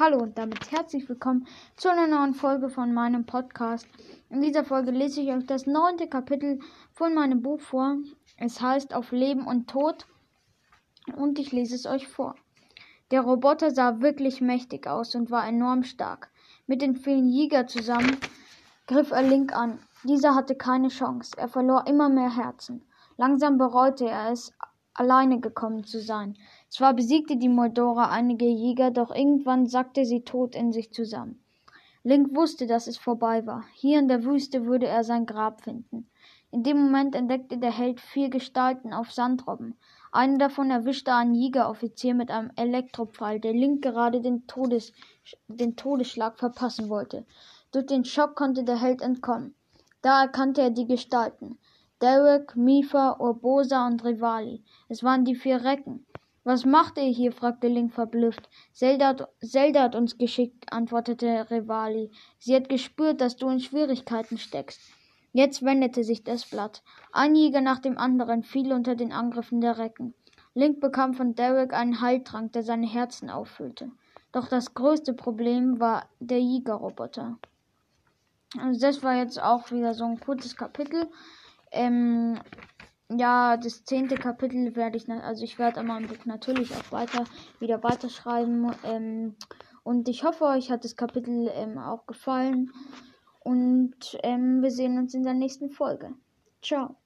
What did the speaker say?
Hallo und damit herzlich willkommen zu einer neuen Folge von meinem Podcast. In dieser Folge lese ich euch das neunte Kapitel von meinem Buch vor. Es heißt Auf Leben und Tod und ich lese es euch vor. Der Roboter sah wirklich mächtig aus und war enorm stark. Mit den vielen Jäger zusammen griff er Link an. Dieser hatte keine Chance. Er verlor immer mehr Herzen. Langsam bereute er es, alleine gekommen zu sein. Zwar besiegte die Moldora einige Jäger, doch irgendwann sackte sie tot in sich zusammen. Link wusste, dass es vorbei war. Hier in der Wüste würde er sein Grab finden. In dem Moment entdeckte der Held vier Gestalten auf Sandrobben. Eine davon erwischte einen Jägeroffizier mit einem Elektropfeil, der Link gerade den, Todes, den Todesschlag verpassen wollte. Durch den Schock konnte der Held entkommen. Da erkannte er die Gestalten. Derek, Mifa, Urbosa und Rivali. Es waren die vier Recken. Was macht ihr hier? fragte Link verblüfft. Zelda hat, Zelda hat uns geschickt, antwortete Rivali. Sie hat gespürt, dass du in Schwierigkeiten steckst. Jetzt wendete sich das Blatt. Ein Jäger nach dem anderen fiel unter den Angriffen der Recken. Link bekam von Derek einen Heiltrank, der seine Herzen auffüllte. Doch das größte Problem war der Jägerroboter. Also das war jetzt auch wieder so ein kurzes Kapitel. Ähm, ja, das zehnte Kapitel werde ich, also ich werde an meinem Buch natürlich auch weiter, wieder weiterschreiben. Ähm, und ich hoffe, euch hat das Kapitel ähm, auch gefallen. Und ähm, wir sehen uns in der nächsten Folge. Ciao.